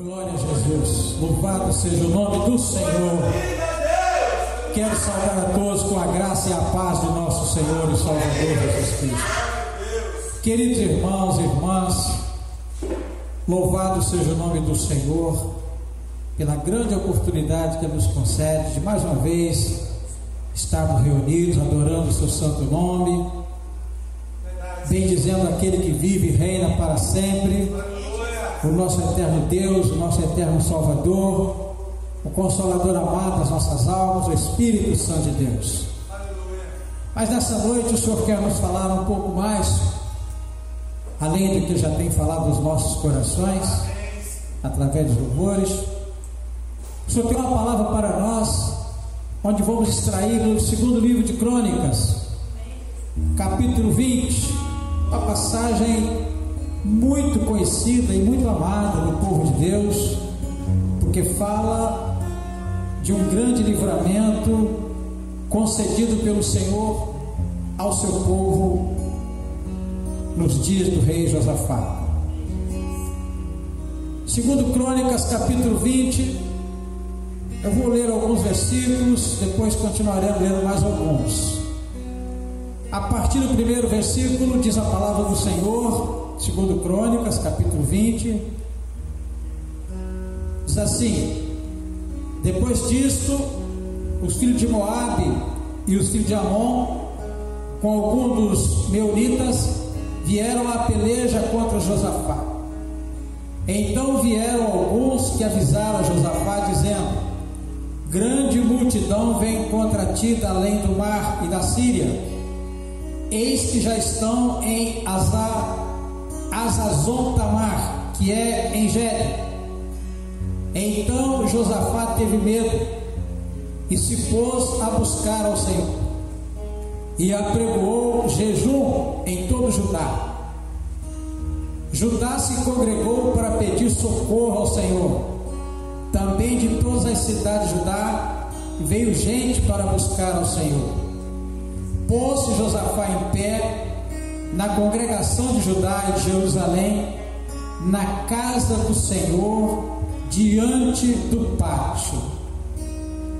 Glória a Jesus. Louvado seja o nome do Senhor. Quero saudar a todos com a graça e a paz do nosso Senhor e Salvador Jesus Cristo. Queridos irmãos e irmãs, louvado seja o nome do Senhor pela grande oportunidade que nos concede de mais uma vez estarmos reunidos adorando o seu santo nome, bendizendo aquele que vive e reina para sempre o nosso eterno Deus, o nosso eterno Salvador, o Consolador amado das nossas almas, o Espírito Santo de Deus. Mas nessa noite o Senhor quer nos falar um pouco mais, além do que já tem falado nos nossos corações, através dos louvores. O Senhor tem uma palavra para nós, onde vamos extrair no segundo livro de Crônicas, capítulo 20, uma passagem muito conhecida e muito amada do povo de Deus, porque fala de um grande livramento concedido pelo Senhor ao seu povo nos dias do rei Josafá. Segundo Crônicas, capítulo 20, eu vou ler alguns versículos, depois continuaremos lendo mais alguns. A partir do primeiro versículo diz a palavra do Senhor, segundo Crônicas, capítulo 20, diz assim: Depois disto, os filhos de Moabe e os filhos de Amon, com alguns dos meunitas, vieram à peleja contra Josafá. Então vieram alguns que avisaram a Josafá, dizendo: Grande multidão vem contra ti da além do mar e da Síria. Eis que já estão em Azar Azazon Tamar, que é em Gede. Então Josafá teve medo e se pôs a buscar ao Senhor e apregoou jejum em todo Judá. Judá se congregou para pedir socorro ao Senhor. Também de todas as cidades de Judá veio gente para buscar ao Senhor. Pôs-se Josafá em pé na congregação de Judá e de Jerusalém, na casa do Senhor, diante do pátio.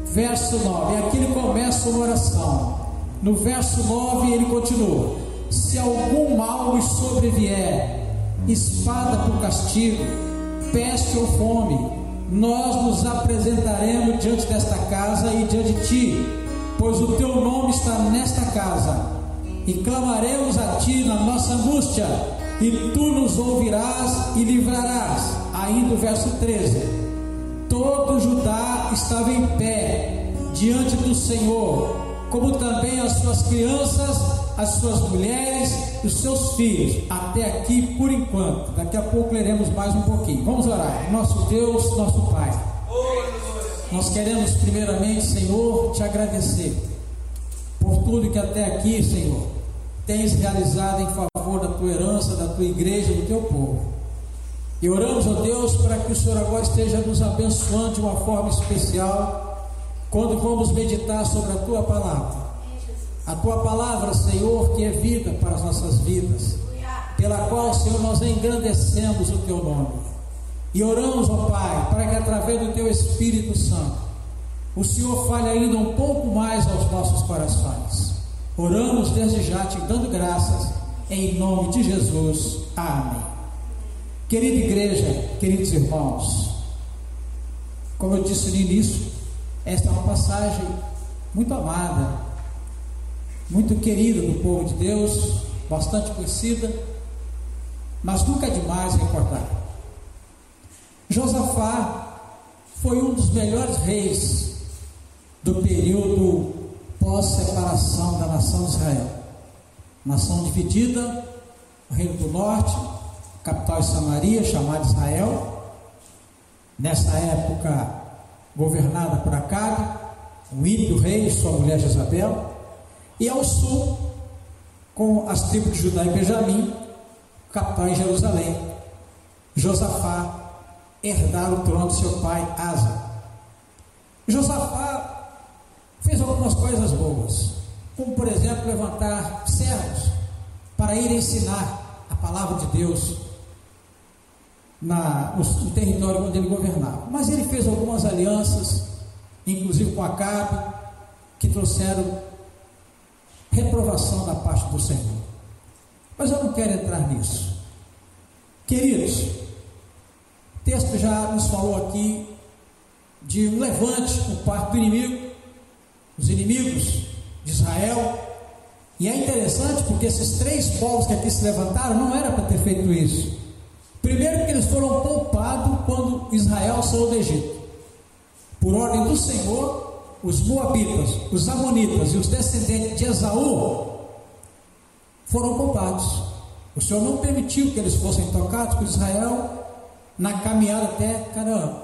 Verso 9, aqui ele começa uma oração. No verso 9 ele continua: Se algum mal lhe sobrevier, espada por castigo, peste ou fome, nós nos apresentaremos diante desta casa e diante de ti, pois o teu nome está nesta casa e clamaremos a ti na nossa angústia, e tu nos ouvirás e livrarás. Ainda o verso 13: Todo Judá estava em pé diante do Senhor, como também as suas crianças, as suas mulheres os seus filhos. Até aqui por enquanto. Daqui a pouco leremos mais um pouquinho. Vamos orar. Nosso Deus, nosso Pai. Nós queremos primeiramente, Senhor, te agradecer por tudo que até aqui, Senhor, tens realizado em favor da tua herança, da tua igreja, do teu povo. E oramos, ó Deus, para que o Senhor agora esteja nos abençoando de uma forma especial, quando vamos meditar sobre a tua palavra. A tua palavra, Senhor, que é vida para as nossas vidas, pela qual, Senhor, nós engrandecemos o teu nome. E oramos, ó Pai, para que através do teu Espírito Santo, o Senhor fale ainda um pouco mais aos nossos corações. Oramos desde já te dando graças, em nome de Jesus. Amém. Querida igreja, queridos irmãos, como eu disse no início, esta é uma passagem muito amada, muito querida do povo de Deus, bastante conhecida, mas nunca é demais recordar. Josafá foi um dos melhores reis do período pós-separação da nação de Israel. Nação dividida, reino do norte, capital de Samaria, chamada Israel. Nessa época, governada por Acabe, o ímpio rei e sua mulher Jezabel. E ao sul, com as tribos de Judá e Benjamim, capital em Jerusalém. Josafá herdar o trono de seu pai Asa. Josafá fez algumas coisas boas, como por exemplo levantar servos para ir ensinar a palavra de Deus. na, no, no território onde ele governava. Mas ele fez algumas alianças, inclusive com Acabe, que trouxeram reprovação da parte do Senhor. Mas eu não quero entrar nisso. Queridos, o texto já nos falou aqui de um levante por parte do inimigo, os inimigos de Israel. E é interessante porque esses três povos que aqui se levantaram não era para ter feito isso. Primeiro, porque eles foram poupados quando Israel saiu do Egito. Por ordem do Senhor, os Moabitas, os Amonitas e os descendentes de Esaú foram poupados. O Senhor não permitiu que eles fossem tocados por Israel na caminhada até Canaã.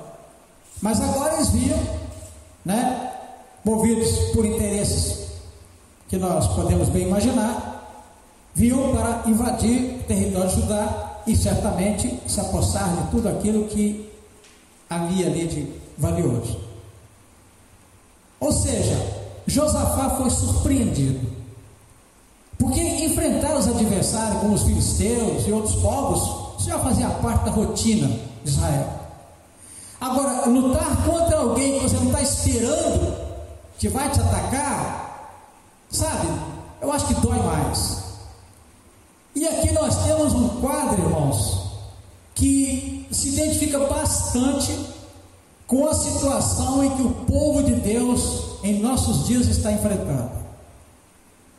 Mas agora eles viam, né, movidos por interesses que nós podemos bem imaginar, viam para invadir o território de Judá e certamente se apossar de tudo aquilo que havia ali de valioso. Ou seja, Josafá foi surpreendido. Porque enfrentar os adversários como os filisteus e outros povos, já fazia parte da rotina de Israel. Agora, lutar contra alguém que você não está esperando que vai te atacar, sabe? Eu acho que dói mais. E aqui nós temos um quadro, irmãos, que se identifica bastante com a situação em que o povo de Deus em nossos dias está enfrentando.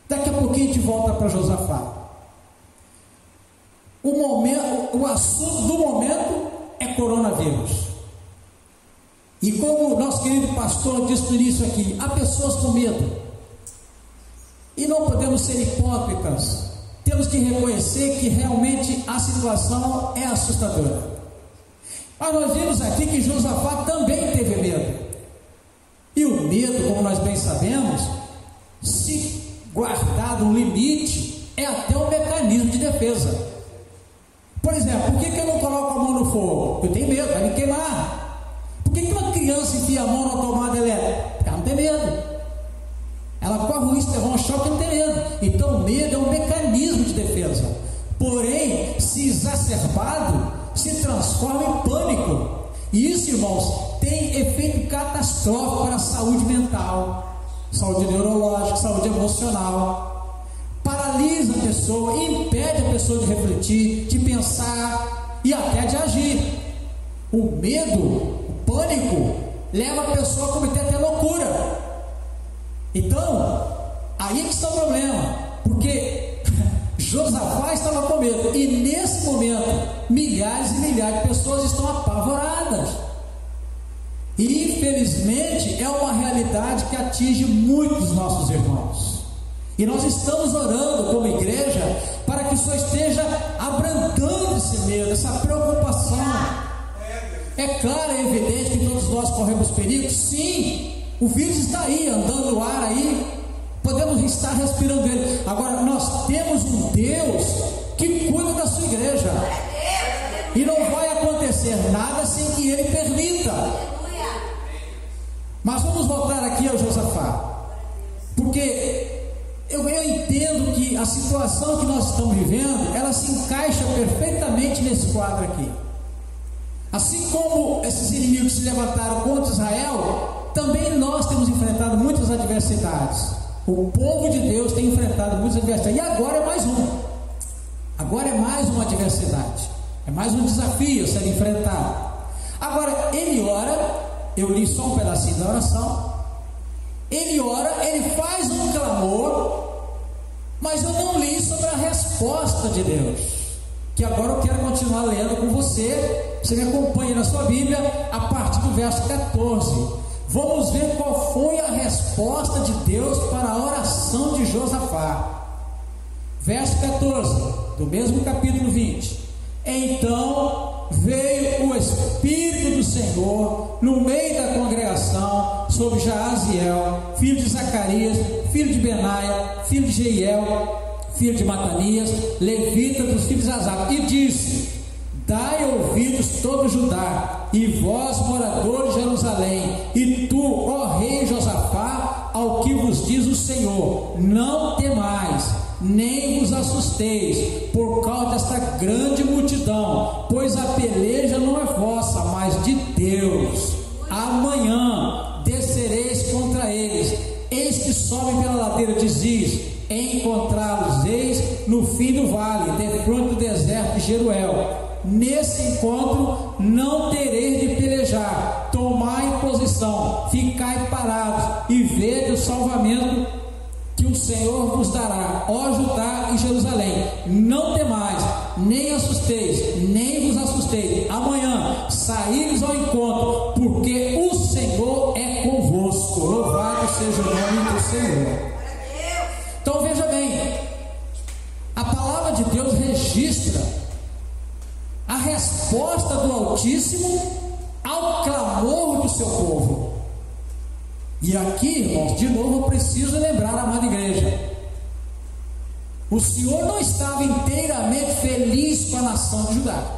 Daqui a pouquinho a gente volta para Josafá. O, momento, o assunto do momento é coronavírus. E como nosso querido pastor disse no início aqui, há pessoas com medo. E não podemos ser hipócritas temos que reconhecer que realmente a situação é assustadora. Mas nós vimos aqui que Josafá também teve medo. E o medo, como nós bem sabemos, se guardado um limite, é até um mecanismo de defesa. Por exemplo, por que, que eu não coloco a mão no fogo? Eu tenho medo, vai me queimar. Por que, que uma a mão na tomada elétrica? Ela não tem medo. Ela corre o risco de levar um choque não tem medo. Então, medo é um mecanismo de defesa. Porém, se exacerbado, se transforma em pânico. E isso, irmãos, tem efeito catastrófico para a saúde mental, saúde neurológica, saúde emocional. Paralisa a pessoa, impede a pessoa de refletir, de pensar e até de agir. O medo, o pânico, leva a pessoa a cometer até loucura. Então, aí é que está o problema, porque Josafá estava com medo, e nesse momento, milhares e milhares de pessoas estão apavoradas. E infelizmente é uma realidade que atinge muitos nossos irmãos. E nós estamos orando como igreja para que Senhor esteja abrandando esse medo, essa preocupação. É claro, é evidente que todos nós corremos perigo, sim, o vírus está aí, andando no ar aí. Podemos estar respirando ele. Agora, nós temos um Deus que cuida da sua igreja. E não vai acontecer nada sem que ele permita. Mas vamos voltar aqui ao Josafá. Porque eu, eu entendo que a situação que nós estamos vivendo, ela se encaixa perfeitamente nesse quadro aqui. Assim como esses inimigos se levantaram contra Israel, também nós temos enfrentado muitas adversidades. O povo de Deus tem enfrentado muitas adversidades. E agora é mais um. Agora é mais uma adversidade. É mais um desafio a ser enfrentado. Agora, ele ora, eu li só um pedacinho da oração. Ele ora, ele faz um clamor, mas eu não li sobre a resposta de Deus. Que agora eu quero continuar lendo com você. Você me acompanha na sua Bíblia a partir do verso 14. Vamos ver qual foi a resposta de Deus para a oração de Josafá. Verso 14, do mesmo capítulo 20. Então veio o Espírito do Senhor no meio da congregação sobre Jaaziel, filho de Zacarias, filho de Benaia, filho de Jeiel, filho de Matanias, levita dos filhos de Azar, e disse: Dai ouvidos todo Judá, e vós, moradores de Jerusalém, e tu, ó rei Josafá, ao que vos diz o Senhor: Não temais, nem vos assusteis, por causa desta grande multidão, pois a peleja não é vossa, mas de Deus. Amanhã descereis contra eles. Eis que sobem pela ladeira de Ziz, encontrá-los, eis no fim do vale, defronte do deserto de Jeruel. Nesse encontro não tereis de pelejar, tomai posição, ficai parados e vede o salvamento que o Senhor vos dará, ó Judá e Jerusalém. Não temais, nem assusteis, nem vos assusteis. Amanhã saíres ao encontro, porque o Senhor é convosco. Louvado seja o nome do Senhor. Então veja bem, a palavra de Deus registra a resposta do Altíssimo ao clamor do seu povo. E aqui, irmãos, de novo eu preciso lembrar a amada igreja. O Senhor não estava inteiramente feliz com a nação de Judá.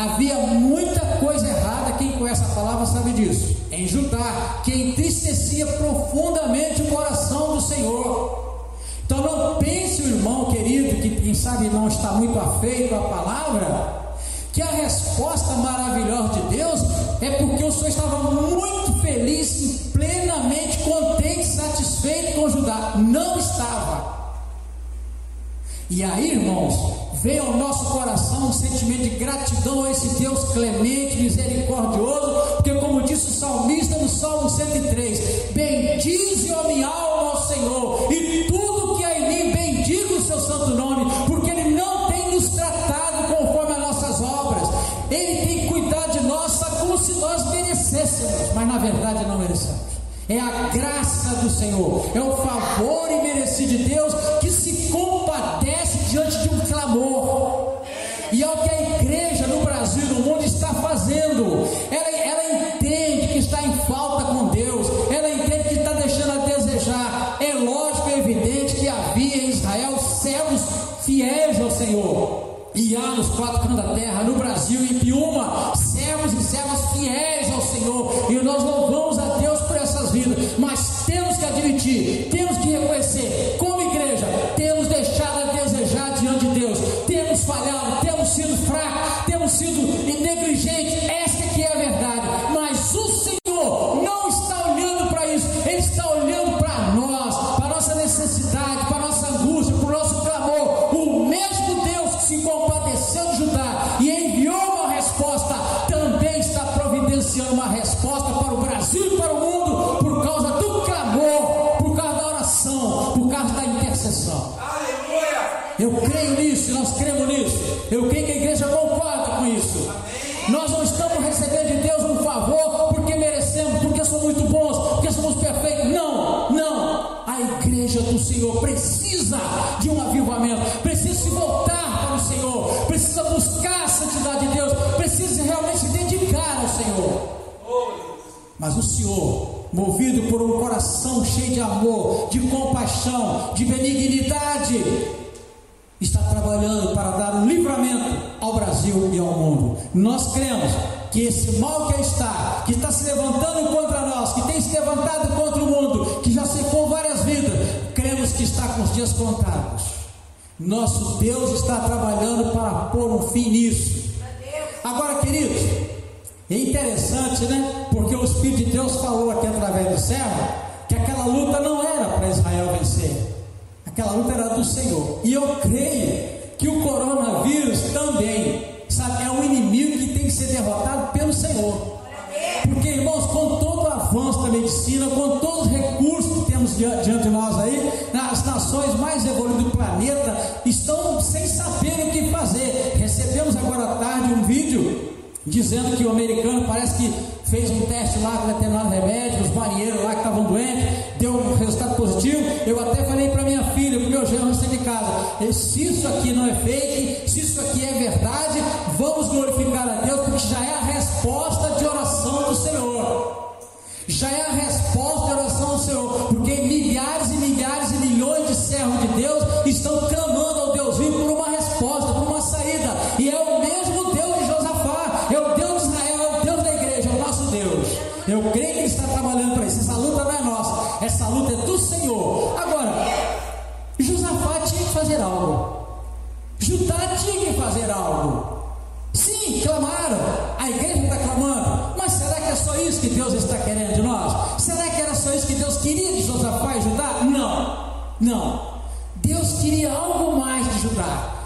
Havia muita coisa errada, quem conhece a palavra sabe disso. Em Judá, que entristecia profundamente o coração do Senhor. Então não pense, irmão querido, que quem sabe não está muito afeito à palavra, que a resposta maravilhosa de Deus é porque o Senhor estava muito feliz plenamente contente, satisfeito com Judá. Não estava. E aí, irmãos, vem ao nosso coração um sentimento de gratidão a esse Deus clemente, misericordioso, porque, como disse o salmista no Salmo 103, bendize, a minha alma, ao Senhor, e tudo que há em mim, bendiga o seu santo nome, porque Ele não tem nos tratado conforme as nossas obras, Ele tem cuidado de nós, como se nós merecêssemos, mas na verdade não merecemos. É a graça do Senhor, é o favor imerecido de Deus que se de Mas o Senhor, movido por um coração cheio de amor, de compaixão, de benignidade, está trabalhando para dar um livramento ao Brasil e ao mundo. Nós cremos que esse mal que está, que está se levantando contra nós, que tem se levantado contra o mundo, que já secou várias vidas, cremos que está com os dias contados. Nosso Deus está trabalhando para pôr um fim nisso. Agora, queridos, é interessante, né? Porque o Espírito de Deus falou aqui através do servo que aquela luta não era para Israel vencer. Aquela luta era do Senhor. E eu creio que o coronavírus também, sabe, é um inimigo que tem que ser derrotado pelo Senhor. Porque, irmãos, com todo o avanço da medicina, com todos os recursos que temos diante de nós aí, as nações mais evoluídas do planeta estão sem saber o que fazer. Recebemos agora à tarde um vídeo dizendo que o americano parece que fez um teste lá com determinado remédio, os marinheiros lá que estavam doentes, deu um resultado positivo. Eu até falei para minha filha, para o meu genro antes de casa: se isso aqui não é fake, se isso aqui é verdade, vamos glorificar a Deus, porque já é a resposta de oração do Senhor. Já é a resposta fazer algo, Judá tinha que fazer algo. Sim, clamaram. A igreja está clamando. Mas será que é só isso que Deus está querendo de nós? Será que era só isso que Deus queria de Josafá e Judá? Não, não. Deus queria algo mais de Judá.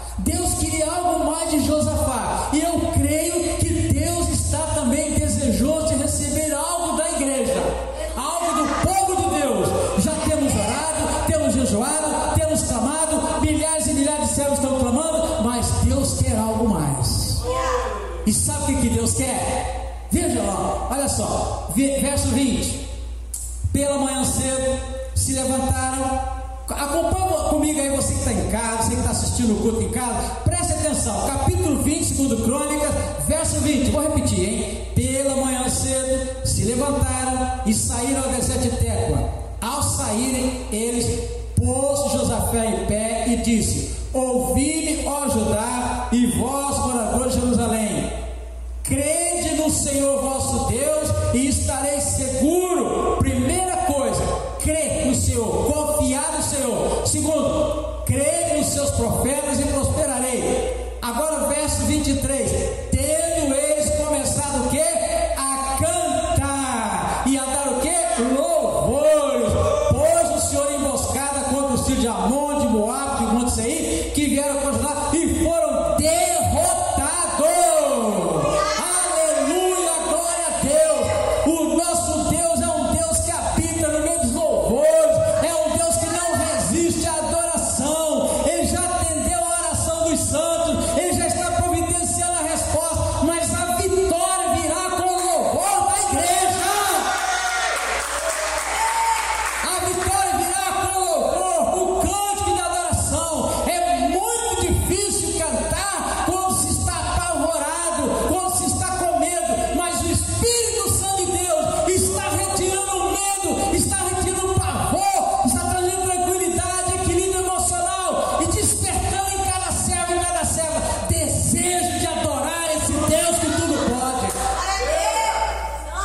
Só, verso 20. Pela manhã cedo se levantaram Acompanha comigo aí, você que está em casa, você que está assistindo o culto em casa, preste atenção, capítulo 20, segundo Crônicas, verso 20, vou repetir, hein? Pela manhã cedo se levantaram e saíram ao deserto de Tecoa. Ao saírem, eles pôs Josafé em pé e disse: Ouvi-me, ó Judá, e vós, moradores de Jerusalém, crede no Senhor vosso Deus e estareis seguro. Primeira coisa, crê no Senhor, confiar no Senhor. Segundo, crê nos seus profetas e prosperarei. Agora, verso 23: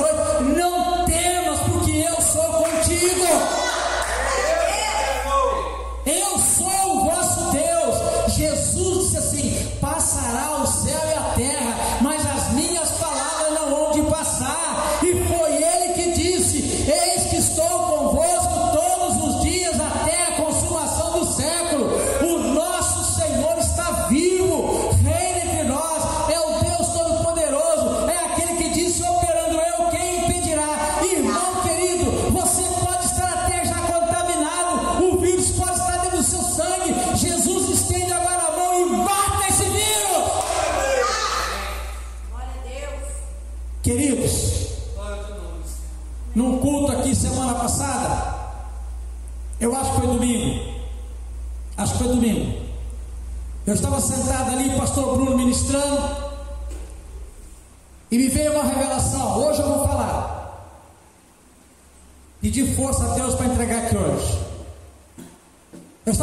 word no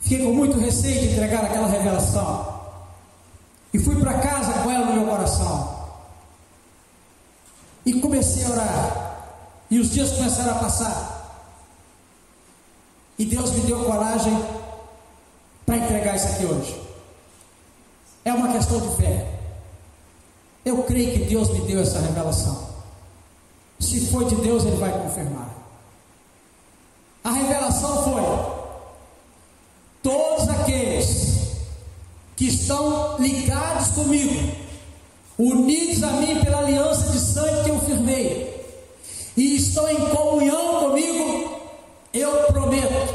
Fiquei com muito receio de entregar aquela revelação. E fui para casa com ela no meu coração. E comecei a orar. E os dias começaram a passar. E Deus me deu coragem para entregar isso aqui hoje. É uma questão de fé. Eu creio que Deus me deu essa revelação. Se foi de Deus, Ele vai confirmar. A revelação foi: todos aqueles que estão ligados comigo, unidos a mim pela aliança de sangue que eu firmei, e estão em comunhão comigo, eu prometo,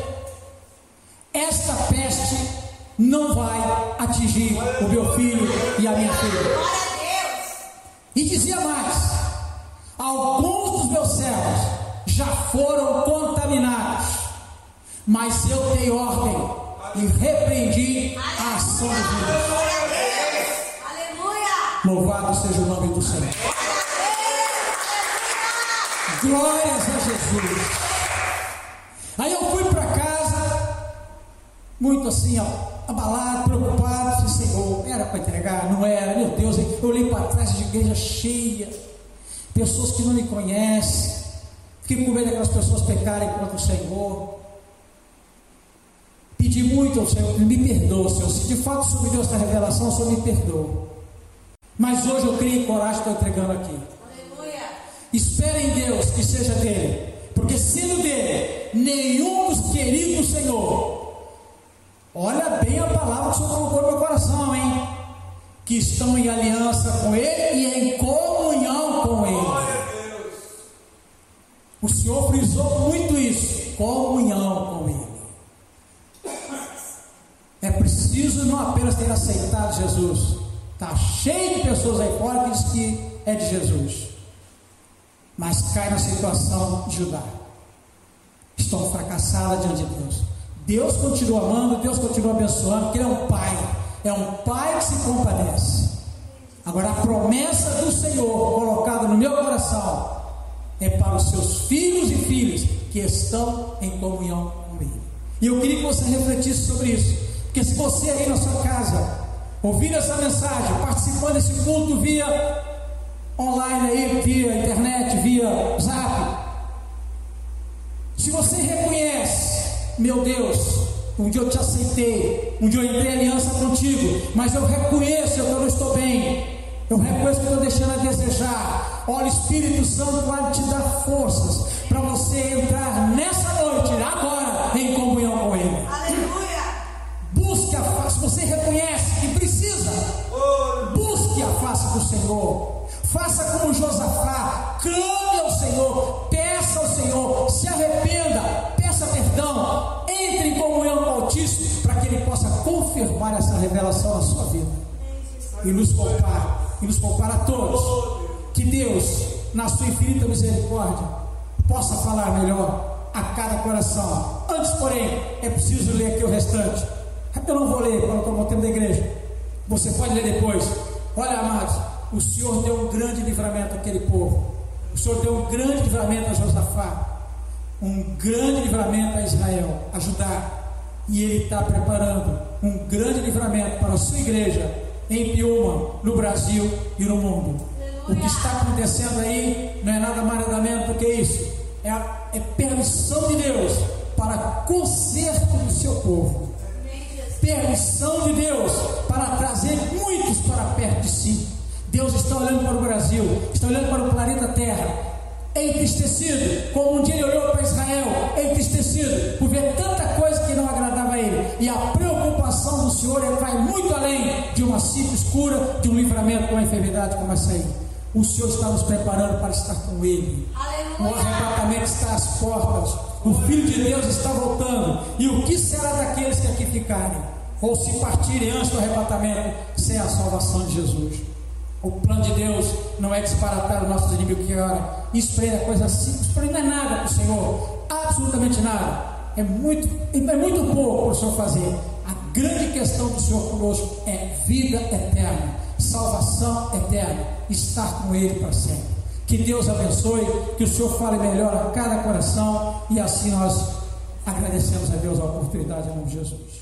esta peste não vai atingir o meu filho e a minha filha. E dizia mais: alguns dos meus servos já foram contaminados, mas eu dei ordem e repreendi a ação de Deus. Louvado seja o nome do Senhor. Glórias a Jesus. Aí eu fui para casa, muito assim, ó abalado, preocupado, disse, Senhor, era para entregar? Não era, meu Deus, eu olhei para trás de igreja cheia, pessoas que não me conhecem, fiquei com medo daquelas pessoas pecarem contra o Senhor. Pedi muito ao Senhor, me perdoa, Senhor. Se de fato o Senhor me deu essa revelação, o Senhor me perdoa. Mas hoje eu criei coragem, estou entregando aqui. Aleluia. Espere em Deus que seja dele. Porque sendo dele, nenhum dos queridos do Senhor Olha bem a palavra que o Senhor colocou no meu coração, hein? Que estão em aliança com Ele e em comunhão com Ele. O Senhor frisou muito isso: comunhão com Ele. É preciso ter aceitado Jesus. Está cheio de pessoas aí fora que diz que é de Jesus. Mas cai na situação de Judá. Estão fracassadas diante de Deus. Deus continua amando, Deus continua abençoando, porque Ele é um Pai, é um Pai que se compadece. Agora, a promessa do Senhor colocada no meu coração é para os seus filhos e filhas que estão em comunhão com Ele. E eu queria que você refletisse sobre isso, porque se você aí na sua casa, ouvindo essa mensagem, participando desse culto via online aí, via internet, via zap, se você reconhece meu Deus, um dia eu te aceitei, um dia eu entrei aliança contigo, mas eu reconheço que eu não estou bem, eu reconheço que estou deixando a desejar. Olha, Espírito Santo vai te dar forças para você entrar nessa noite, agora, em comunhão busque a face do Senhor. Faça como Josafá, clame ao Senhor, peça ao Senhor, se arrependa, peça perdão, entre em comunhão com o Altíssimo, para que Ele possa confirmar essa revelação na sua vida e nos poupar, e nos poupar a todos. Que Deus, na sua infinita misericórdia, possa falar melhor a cada coração. Antes, porém, é preciso ler aqui o restante. Eu não vou ler quando estou tempo da igreja. Você pode ler depois. Olha, amados, o Senhor deu um grande livramento àquele povo. O Senhor deu um grande livramento a Josafá um grande livramento a Israel, a Judá, e ele está preparando um grande livramento para a sua igreja em Piuma, no Brasil e no mundo. O que está acontecendo aí não é nada mais nada menos do que isso, é, a, é permissão de Deus para conserto do seu povo, permissão de Deus para trazer muitos para perto de si. Deus está olhando para o Brasil, está olhando para o planeta Terra entristecido, como um dia ele olhou para Israel, entristecido, por ver tanta coisa que não agradava a ele. E a preocupação do Senhor é, vai muito além de uma simples cura, de um livramento de uma enfermidade como essa aí. O Senhor está nos preparando para estar com Ele. Aleluia. O arrebatamento está às portas. O Filho de Deus está voltando. E o que será daqueles que aqui ficarem? Ou se partirem antes do arrebatamento, sem a salvação de Jesus? O plano de Deus não é disparatar os nossos inimigos que ora. Isso ele é coisa simples, para não é nada para o Senhor, absolutamente nada. É muito, é muito pouco para o Senhor fazer. A grande questão do Senhor conosco é vida eterna, salvação eterna, estar com Ele para sempre. Que Deus abençoe, que o Senhor fale melhor a cada coração e assim nós agradecemos a Deus a oportunidade em nome de Jesus.